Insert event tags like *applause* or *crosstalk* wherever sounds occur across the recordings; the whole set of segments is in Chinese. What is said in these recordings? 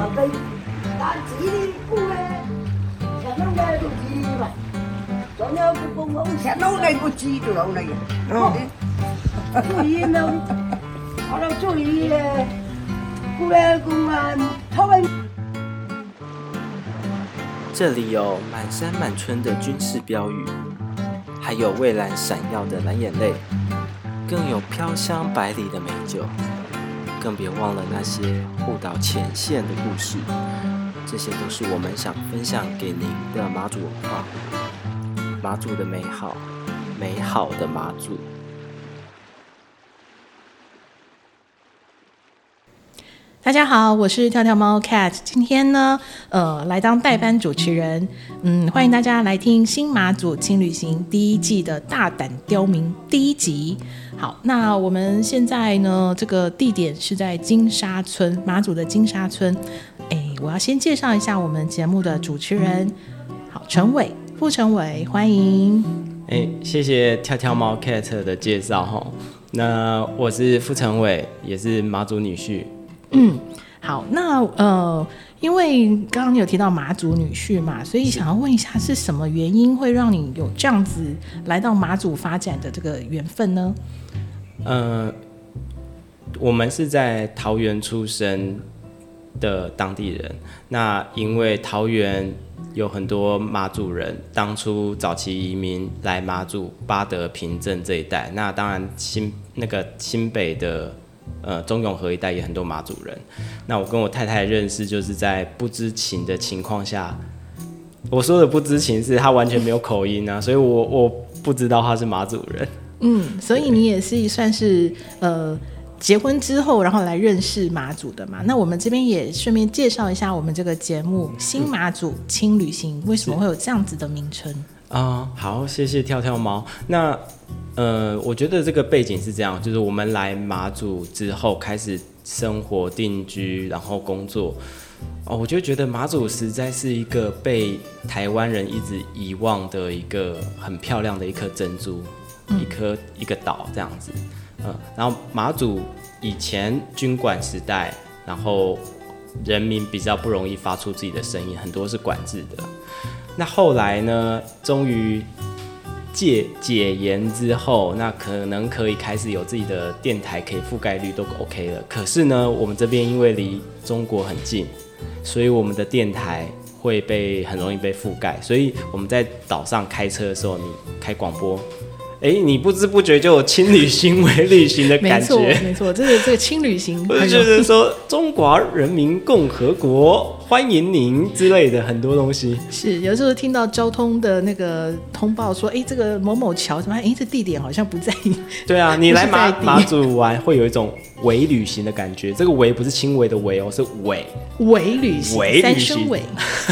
大鸡，但是你不诶，想弄来个鸡嘛，昨天不公公想弄来个鸡就弄来个，哦，注意呢，好了注意咧，过来公安，他们。这里有满山满村的军事标语，还有蔚蓝闪耀的蓝眼泪，更有飘香百里的美酒，更别忘了那些护岛前线的故事。这些都是我们想分享给您的马祖文化，马祖的美好，美好的马祖。大家好，我是跳跳猫 Cat，今天呢，呃，来当代班主持人，嗯，欢迎大家来听新马祖轻旅行第一季的大胆刁民第一集。好，那我们现在呢，这个地点是在金沙村，马祖的金沙村。哎，我要先介绍一下我们节目的主持人，好，陈伟，傅陈伟，欢迎。哎，谢谢跳跳猫 Cat 的介绍哈。那我是傅成伟，也是马祖女婿。嗯，好，那呃，因为刚刚你有提到马祖女婿嘛，所以想要问一下，是什么原因会让你有这样子来到马祖发展的这个缘分呢？呃，我们是在桃园出生的当地人，那因为桃园有很多马祖人，当初早期移民来马祖巴德平镇这一带，那当然新那个新北的。呃，中永和一带也很多马祖人。那我跟我太太认识，就是在不知情的情况下。我说的不知情是他完全没有口音啊，所以我我不知道他是马祖人。嗯，所以你也是算是呃结婚之后，然后来认识马祖的嘛。那我们这边也顺便介绍一下我们这个节目《新马祖轻旅行》为什么会有这样子的名称啊？好，谢谢跳跳猫。那呃，我觉得这个背景是这样，就是我们来马祖之后开始生活定居，然后工作，哦，我就觉得马祖实在是一个被台湾人一直遗忘的一个很漂亮的一颗珍珠，一颗一个岛这样子，嗯，然后马祖以前军管时代，然后人民比较不容易发出自己的声音，很多是管制的，那后来呢，终于。戒解严之后，那可能可以开始有自己的电台，可以覆盖率都 OK 了。可是呢，我们这边因为离中国很近，所以我们的电台会被很容易被覆盖。所以我们在岛上开车的时候，你开广播。哎，你不知不觉就有轻旅行为旅行的感觉，没错，没错，这个这个轻旅行，*laughs* 就是说中华人民共和国欢迎您之类的很多东西。是，有时候听到交通的那个通报说，哎，这个某某桥什么，哎，这地点好像不在。对啊，*laughs* 你来马马祖玩会有一种。伪旅行的感觉，这个伪不是轻微的伪哦，是伪伪旅行，伪旅行，伪。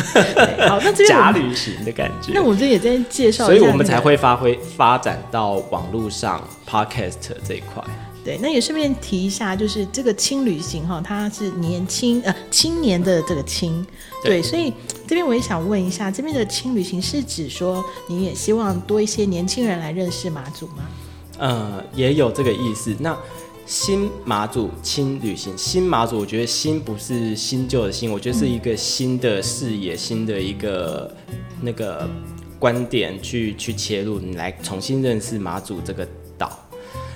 *laughs* 好，那这边假旅行的感觉。那我这也在介绍，所以我们才会发挥发展到网络上 podcast 这一块。对，那也顺便提一下，就是这个轻旅行哈，它是年轻呃青年的这个轻，对，所以这边我也想问一下，这边的轻旅行是指说你也希望多一些年轻人来认识马祖吗？呃，也有这个意思。那新马祖轻旅行，新马祖，我觉得新不是新旧的新，我觉得是一个新的视野，新的一个那个观点去去切入，你来重新认识马祖这个岛。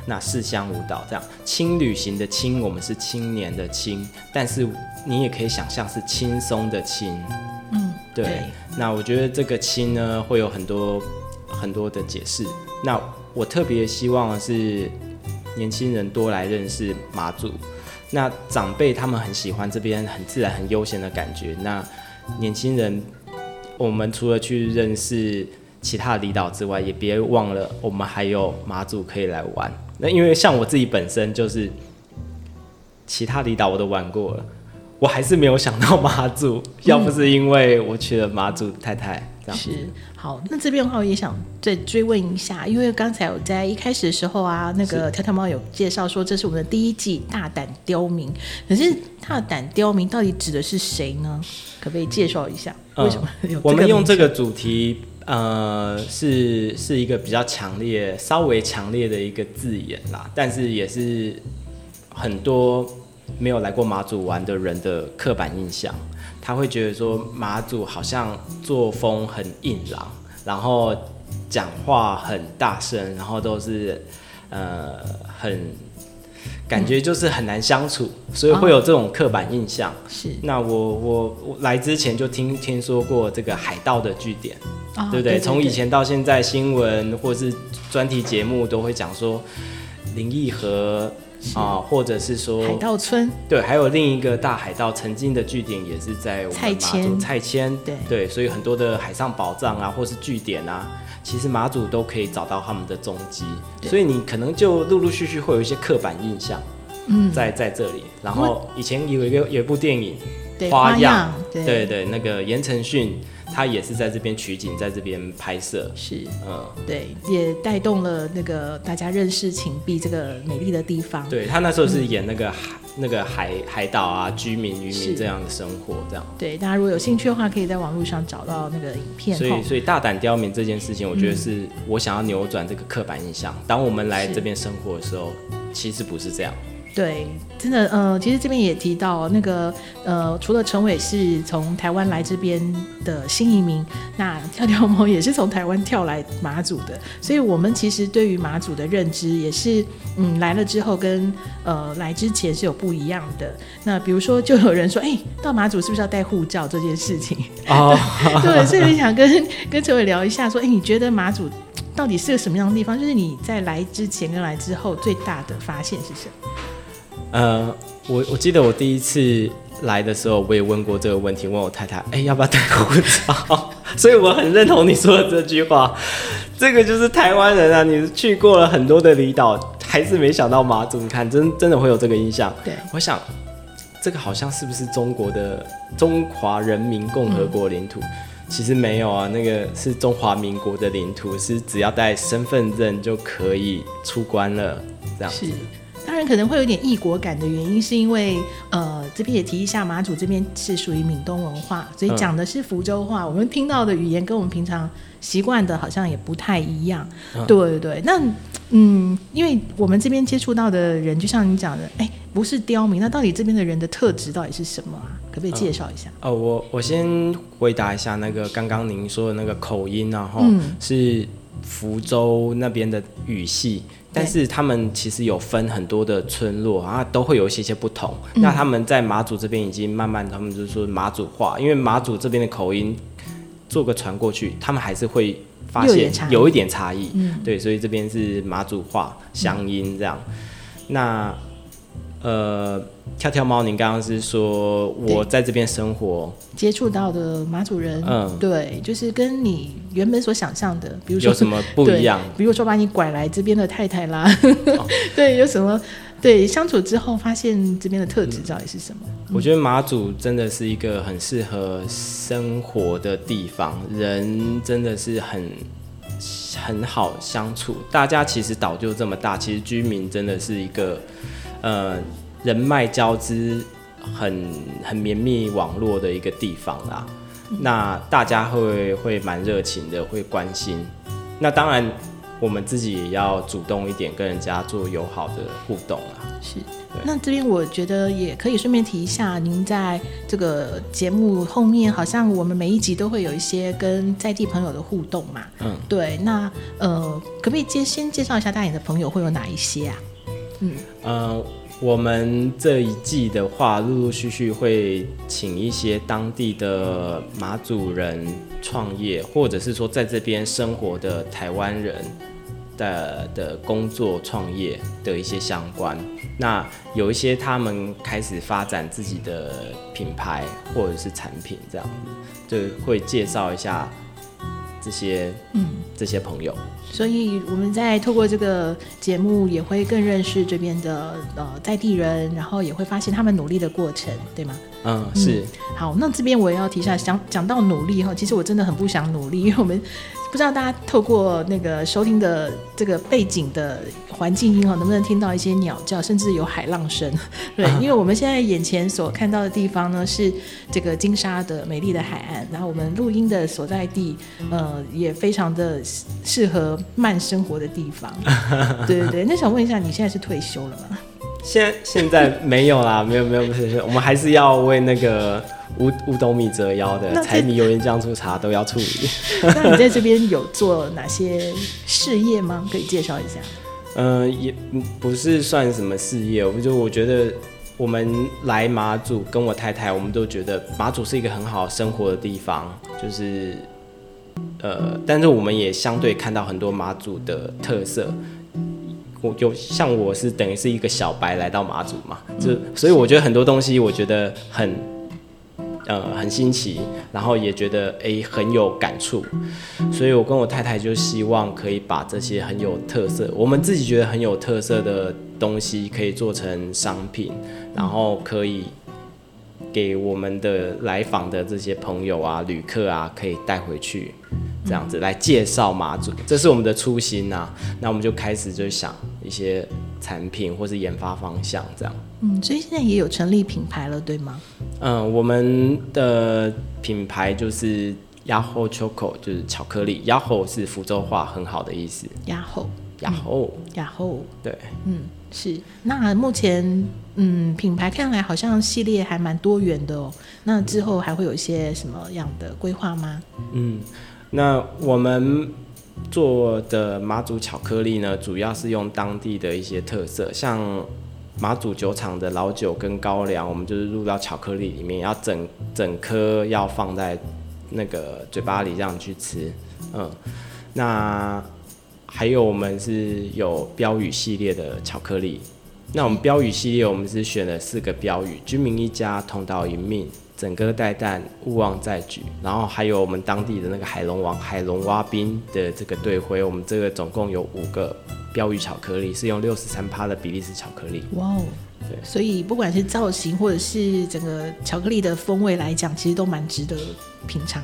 那四乡五岛这样，轻旅行的轻，我们是青年的轻，但是你也可以想象是轻松的轻。嗯，对。那我觉得这个轻呢，会有很多很多的解释。那我特别希望是。年轻人多来认识马祖，那长辈他们很喜欢这边很自然、很悠闲的感觉。那年轻人，我们除了去认识其他离岛之外，也别忘了我们还有马祖可以来玩。那因为像我自己本身就是其他离岛我都玩过了，我还是没有想到马祖。*laughs* 要不是因为我娶了马祖太太。是好，那这边的话我也想再追问一下，因为刚才我在一开始的时候啊，那个跳跳猫有介绍说这是我们的第一季大胆刁民，可是大胆刁民到底指的是谁呢？可不可以介绍一下？为什么有？我们用这个主题，呃，是是一个比较强烈、稍微强烈的一个字眼啦，但是也是很多没有来过马祖玩的人的刻板印象，他会觉得说马祖好像作风很硬朗，然后讲话很大声，然后都是呃很感觉就是很难相处，所以会有这种刻板印象。是，那我我我来之前就听听说过这个海盗的据点，啊对不对？从以前到现在，新闻或是专题节目都会讲说林毅和啊，或者是说海盗村，对，还有另一个大海盗曾经的据点也是在我们马祖蔡牵蔡牵，对。对，所以很多的海上宝藏啊，或是据点啊，其实马祖都可以找到他们的踪迹，所以你可能就陆陆续续会有一些刻板印象，嗯，在在这里。然后以前有一个有一部电影对，花花样，对。对对，那个言承旭他也是在这边取景，在这边拍摄，是，嗯，对，也带动了那个大家认识秦壁这个美丽的地方。对他那时候是演那个海、那个海海岛啊，居民渔民这样的生活，这样。对，大家如果有兴趣的话，可以在网络上找到那个影片。所以，所以大胆刁民这件事情，我觉得是我想要扭转这个刻板印象。当我们来这边生活的时候，其实不是这样。对，真的，呃，其实这边也提到那个，呃，除了陈伟是从台湾来这边的新移民，那跳跳猫也是从台湾跳来马祖的，所以我们其实对于马祖的认知也是，嗯，来了之后跟呃来之前是有不一样的。那比如说，就有人说，哎、到马祖是不是要带护照这件事情？哦，对，所以我想跟跟陈伟聊一下，说，哎、你觉得马祖到底是个什么样的地方？就是你在来之前跟来之后最大的发现是什么？呃，我我记得我第一次来的时候，我也问过这个问题，问我太太，哎、要不要戴口罩？*laughs* 所以我很认同你说的这句话。这个就是台湾人啊，你去过了很多的离岛，还是没想到马祖，你看真真的会有这个印象。对，我想，这个好像是不是中国的中华人民共和国领土？其实没有啊，那个是中华民国的领土，是只要带身份证就可以出关了，这样。是，当然可能会有点异国感的原因，是因为呃这边也提一下，马祖这边是属于闽东文化，所以嗯讲的是福州话，我们听到的语言跟我们平常习惯的好像也不太一样。嗯对对对，那嗯，因为我们这边接触到的人，就像你讲的，哎，不是刁民，那到底这边的人的特质到底是什么啊？可不可以介绍一下？哦，我我先回答一下那个刚刚您说的那个口音啊，哈、嗯是福州那边的语系，但是他们其实有分很多的村落啊，都会有一些些不同。嗯。那他们在马祖这边已经慢慢，他们就是说马祖话，因为马祖这边的口音，坐个船过去，他们还是会发现有一点差异。嗯。对，所以这边是马祖话乡音这样。那呃，跳跳猫，您刚刚是说我在这边生活，接触到的马祖人，嗯。对，就是跟你原本所想象的，比如说有什么不一样？比如说把你拐来这边的太太啦，*laughs* 对，有什么对相处之后发现这边的特质到底是什么？我觉得马祖真的是一个很适合生活的地方，人真的是很很好相处。大家其实岛就这么大，其实居民真的是一个呃人脉交织很很绵密网络的一个地方啦。那大家会会蛮热情的，会关心。那当然，我们自己也要主动一点，跟人家做友好的互动啊。是。那这边我觉得也可以顺便提一下，您在这个节目后面，好像我们每一集都会有一些跟在地朋友的互动嘛。嗯，对。那呃，可不可以先先介绍一下大家你的朋友会有哪一些啊？嗯呃，我们这一季的话，陆陆续续会请一些当地的马祖人创业，或者是说在这边生活的台湾人的的工作创业的一些相关。那有一些他们开始发展自己的品牌或者是产品，这样子就会介绍一下这些嗯。这些朋友。所以我们在透过这个节目，也会更认识这边的呃在地人，然后也会发现他们努力的过程，对吗？嗯，是。好，那这边我也要提一下，想讲到努力哈，其实我真的很不想努力，因为我们不知道大家透过那个收听的这个背景的环境音哈，能不能听到一些鸟叫，甚至有海浪声？对，因为我们现在眼前所看到的地方呢是这个金沙的美丽的海岸，然后我们录音的所在地，呃，也非常的适适合慢生活的地方。*laughs* 对对对，那想问一下，你现在是退休了吗？现现在没有啦，*laughs* 没有没有不是，我们还是要为那个五五斗米折腰的柴米油盐酱醋茶都要处理。那你在这边有做哪些事业吗？可以介绍一下。嗯、也不是算什么事业，我就我觉得我们来马祖跟我太太，我们都觉得马祖是一个很好生活的地方，就是呃，但是我们也相对看到很多马祖的特色。我有像我是等于是一个小白来到马祖嘛，就所以我觉得很多东西我觉得很呃很新奇，然后也觉得诶很有感触，所以我跟我太太就希望可以把这些很有特色，我们自己觉得很有特色的东西，可以做成商品，然后可以给我们的来访的这些朋友啊、旅客啊，可以带回去，这样子来介绍马祖，这是我们的初心呐、那我们就开始就想一些产品或是研发方向这样。嗯，所以现在也有成立品牌了，对吗？嗯，我们的品牌就是雅后 Choco，就是巧克力。雅后是福州话很好的意思。雅后，雅后，雅后，对，嗯，是。那目前，嗯，品牌看来好像系列还蛮多元的哦。那之后还会有一些什么样的规划吗？嗯，那我们做的马祖巧克力呢，主要是用当地的一些特色，像马祖酒厂的老酒跟高粱，我们就是入到巧克力里面，要整整颗要放在那个嘴巴里这样去吃，嗯，那还有我们是有标语系列的巧克力，那我们标语系列我们是选了四个标语：居民一家，同岛一命。整个带蛋，勿忘再举，然后还有我们当地的那个海龙王海龙蛙冰的这个队徽，我们这个总共有五个标语巧克力，是用六十三趴的比利时巧克力。哇哦，对所以不管是造型或者是整个巧克力的风味来讲，其实都蛮值得品尝，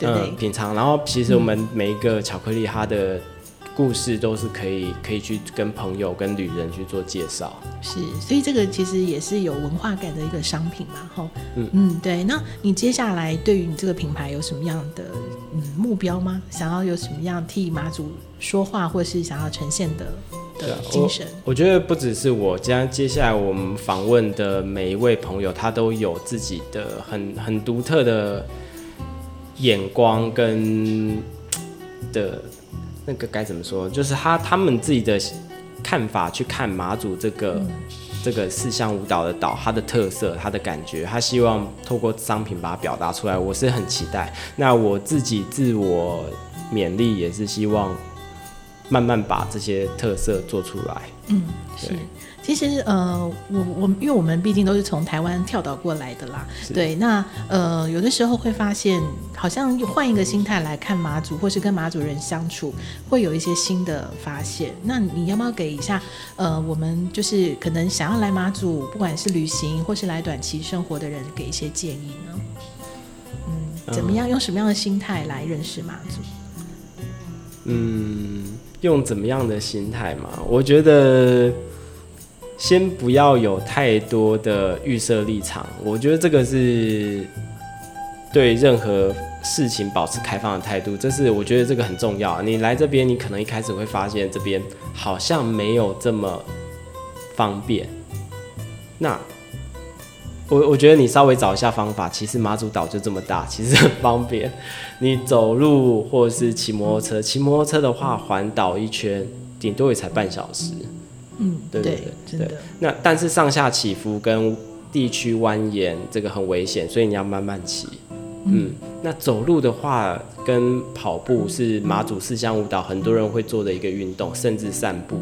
对不对？嗯，品尝。然后其实我们每一个巧克力它的故事都是可以可以去跟朋友跟旅人去做介绍。是，所以这个其实也是有文化感的一个商品嘛，哈。嗯嗯，对。那你接下来对于你这个品牌有什么样的嗯目标吗？想要有什么样替马祖说话，或是想要呈现的的精神？我觉得不只是我，将接下来我们访问的每一位朋友，他都有自己的很很独特的眼光跟的那个该怎么说，就是他他们自己的看法去看马祖这个、这个四项舞蹈的岛，它的特色、它的感觉，他希望透过商品把它表达出来，我是很期待。那我自己自我勉励也是希望慢慢把这些特色做出来。嗯，是对。其实呃，我我因为我们毕竟都是从台湾跳岛过来的啦，对。那呃，有的时候会发现，好像换一个心态来看马祖，或是跟马祖人相处，会有一些新的发现。那你要不要给一下呃，我们就是可能想要来马祖，不管是旅行或是来短期生活的人，给一些建议呢？嗯，怎么样？用什么样的心态来认识马祖？嗯，用怎么样的心态嘛？我觉得先不要有太多的预设立场，我觉得这个是对任何事情保持开放的态度，这是我觉得这个很重要。你来这边，你可能一开始会发现这边好像没有这么方便，那。我我觉得你稍微找一下方法，其实马祖岛就这么大，其实很方便。你走路或是骑摩托车，骑摩托车的话环岛一圈，顶多也才半小时。嗯，对对真的。那但是上下起伏跟地区蜿蜒，这个很危险，所以你要慢慢骑。嗯，那走路的话跟跑步是马祖四项舞蹈很多人会做的一个运动，甚至散步。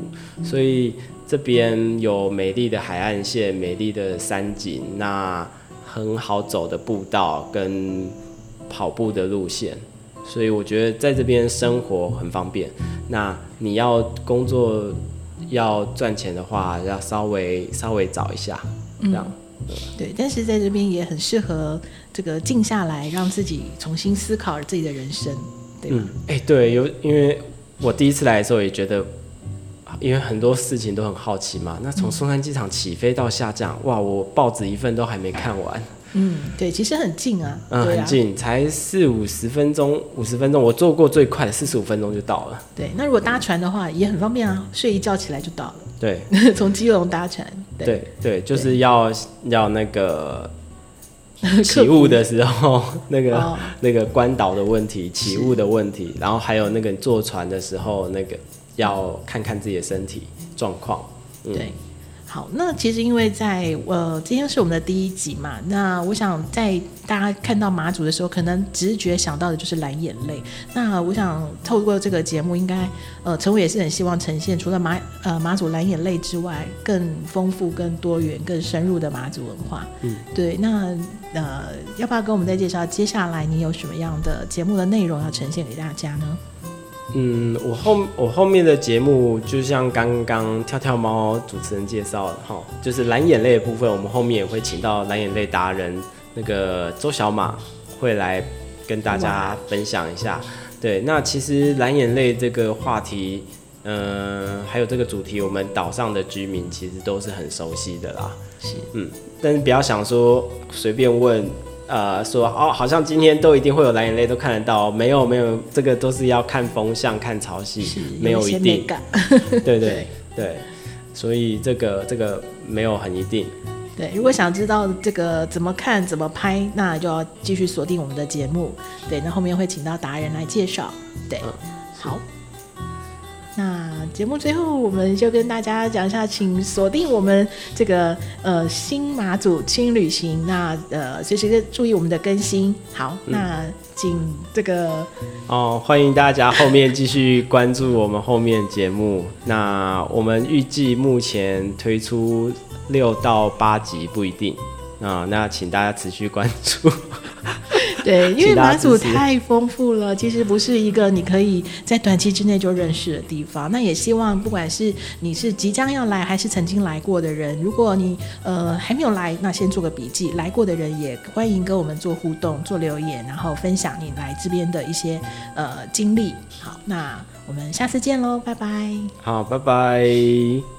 所以这边有美丽的海岸线、美丽的山景，那很好走的步道跟跑步的路线。所以我觉得在这边生活很方便。那你要工作要赚钱的话，要稍微稍微找一下，这样。对，但是在这边也很适合这个静下来，让自己重新思考自己的人生，对吧？嗯，哎、对，有因为我第一次来的时候也觉得，因为很多事情都很好奇嘛。那从松山机场起飞到下降，哇，我报纸一份都还没看完，嗯，对，其实很近啊，嗯，啊很，近，才四五十分钟，五十分钟，我坐过最快的四十五分钟就到了。对。那如果搭船的话，也很方便啊，睡一觉起来就到了。对 *laughs* 从基隆搭船，对，对对，就是要要那个 *laughs* 起雾的时候，*laughs* 那个、哦那个关岛的问题，起雾的问题，然后还有那个坐船的时候，那个要看看自己的身体状况。嗯对，好，那其实因为在呃，今天是我们的第一集嘛，那我想在大家看到马祖的时候，可能直觉想到的就是蓝眼泪。那我想透过这个节目，应该呃，陈伟也是很希望呈现除了马呃马祖蓝眼泪之外，更丰富、更多元、更深入的马祖文化。嗯，对，那呃，要不要跟我们再介绍接下来你有什么样的节目的内容要呈现给大家呢？嗯，我后我后面的节目就像刚刚跳跳猫主持人介绍的哈，就是蓝眼泪的部分，我们后面也会请到蓝眼泪达人那个周小马会来跟大家分享一下。对，那其实蓝眼泪这个话题，嗯、还有这个主题，我们岛上的居民其实都是很熟悉的啦。是，嗯，但是不要想说随便问，呃，说哦，好像今天都一定会有蓝眼泪都看得到，没有没有，这个都是要看风向、看潮汐，没有一定，感。对对对，所以这个这个没有很一定。对，如果想知道这个怎么看、怎么拍，那就要继续锁定我们的节目。对，那后面会请到达人来介绍。对，嗯好。那节目最后，我们就跟大家讲一下，请锁定我们这个呃新马祖轻旅行。那呃，随时注意我们的更新。好，那请这个哦，欢迎大家后面继续关注我们后面节目。那我们预计目前推出六到八集不一定啊，那请大家持续关注。对，*laughs* 因为马祖太丰富了，其实不是一个你可以在短期之内就认识的地方。那也希望不管是你是即将要来，还是曾经来过的人，如果你呃还没有来，那先做个笔记；来过的人也欢迎跟我们做互动、做留言，然后分享你来这边的一些呃经历。好，那我们下次见喽，拜拜。好，拜拜。